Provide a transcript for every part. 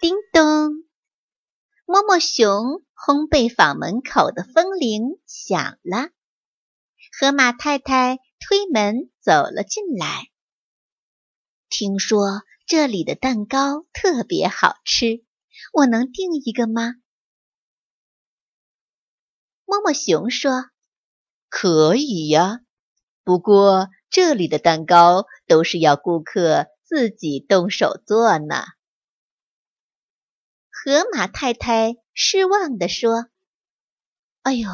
叮咚！摸摸熊烘焙坊门口的风铃响了。河马太太推门走了进来。听说这里的蛋糕特别好吃，我能订一个吗？摸摸熊说：“可以呀，不过这里的蛋糕都是要顾客自己动手做呢。”河马太太失望地说：“哎呦，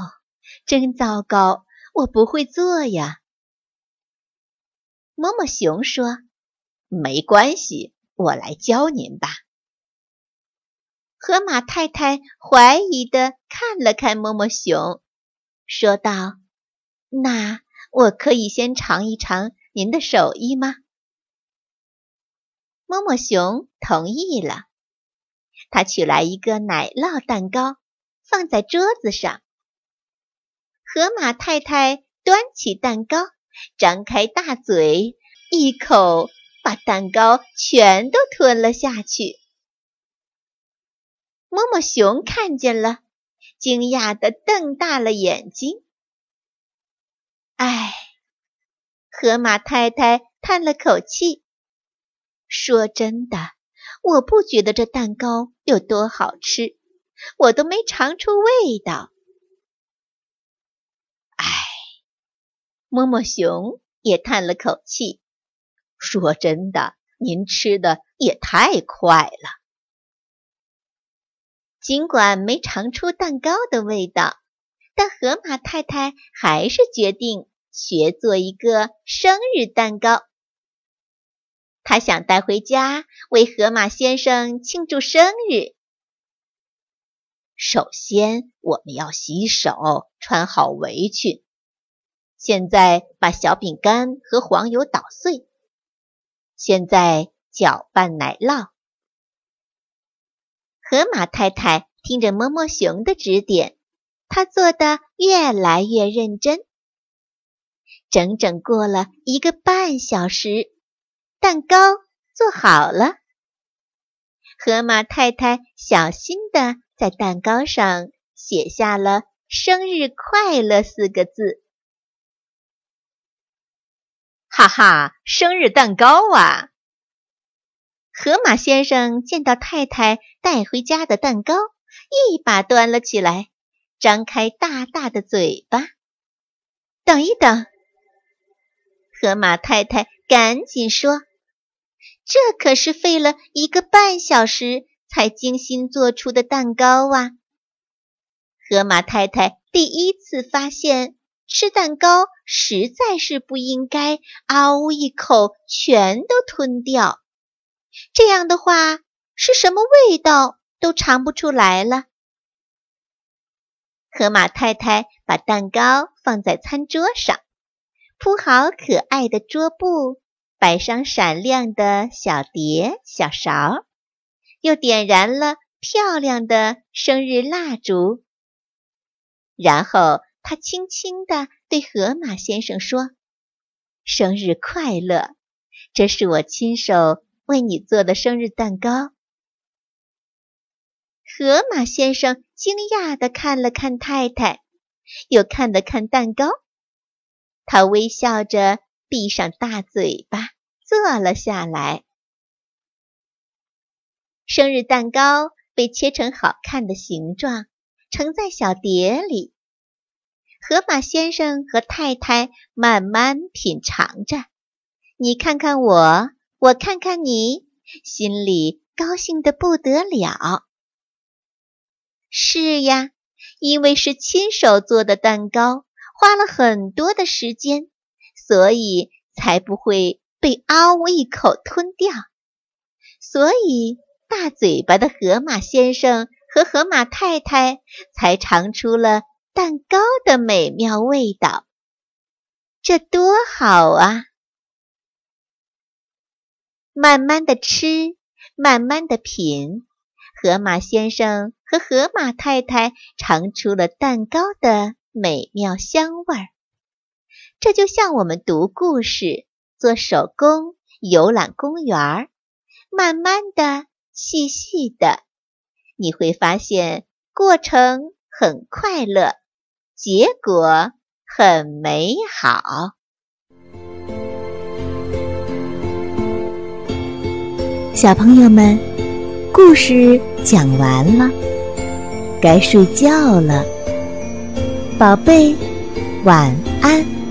真糟糕，我不会做呀。”摸摸熊说：“没关系，我来教您吧。”河马太太怀疑地看了看摸摸熊，说道：“那我可以先尝一尝您的手艺吗？”摸摸熊同意了。他取来一个奶酪蛋糕，放在桌子上。河马太太端起蛋糕，张开大嘴，一口把蛋糕全都吞了下去。摸摸熊看见了，惊讶的瞪大了眼睛。唉，河马太太叹了口气，说：“真的。”我不觉得这蛋糕有多好吃，我都没尝出味道。唉，摸摸熊也叹了口气，说：“真的，您吃的也太快了。”尽管没尝出蛋糕的味道，但河马太太还是决定学做一个生日蛋糕。他想带回家为河马先生庆祝生日。首先，我们要洗手，穿好围裙。现在，把小饼干和黄油捣碎。现在，搅拌奶酪。河马太太听着摸摸熊的指点，他做的越来越认真。整整过了一个半小时。蛋糕做好了，河马太太小心地在蛋糕上写下了“生日快乐”四个字。哈哈，生日蛋糕啊！河马先生见到太太带回家的蛋糕，一把端了起来，张开大大的嘴巴。等一等，河马太太赶紧说。这可是费了一个半小时才精心做出的蛋糕啊！河马太太第一次发现，吃蛋糕实在是不应该嗷呜一口全都吞掉，这样的话是什么味道都尝不出来了。河马太太把蛋糕放在餐桌上，铺好可爱的桌布。摆上闪亮的小碟、小勺，又点燃了漂亮的生日蜡烛。然后他轻轻地对河马先生说：“生日快乐！这是我亲手为你做的生日蛋糕。”河马先生惊讶地看了看太太，又看了看蛋糕，他微笑着闭上大嘴巴。坐了下来。生日蛋糕被切成好看的形状，盛在小碟里。河马先生和太太慢慢品尝着，你看看我，我看看你，心里高兴的不得了。是呀，因为是亲手做的蛋糕，花了很多的时间，所以才不会。被嗷呜一口吞掉，所以大嘴巴的河马先生和河马太太才尝出了蛋糕的美妙味道。这多好啊！慢慢的吃，慢慢的品，河马先生和河马太太尝出了蛋糕的美妙香味儿。这就像我们读故事、做手工、游览公园儿，慢慢的、细细的，你会发现过程很快乐，结果很美好。小朋友们，故事讲完了，该睡觉了，宝贝，晚安。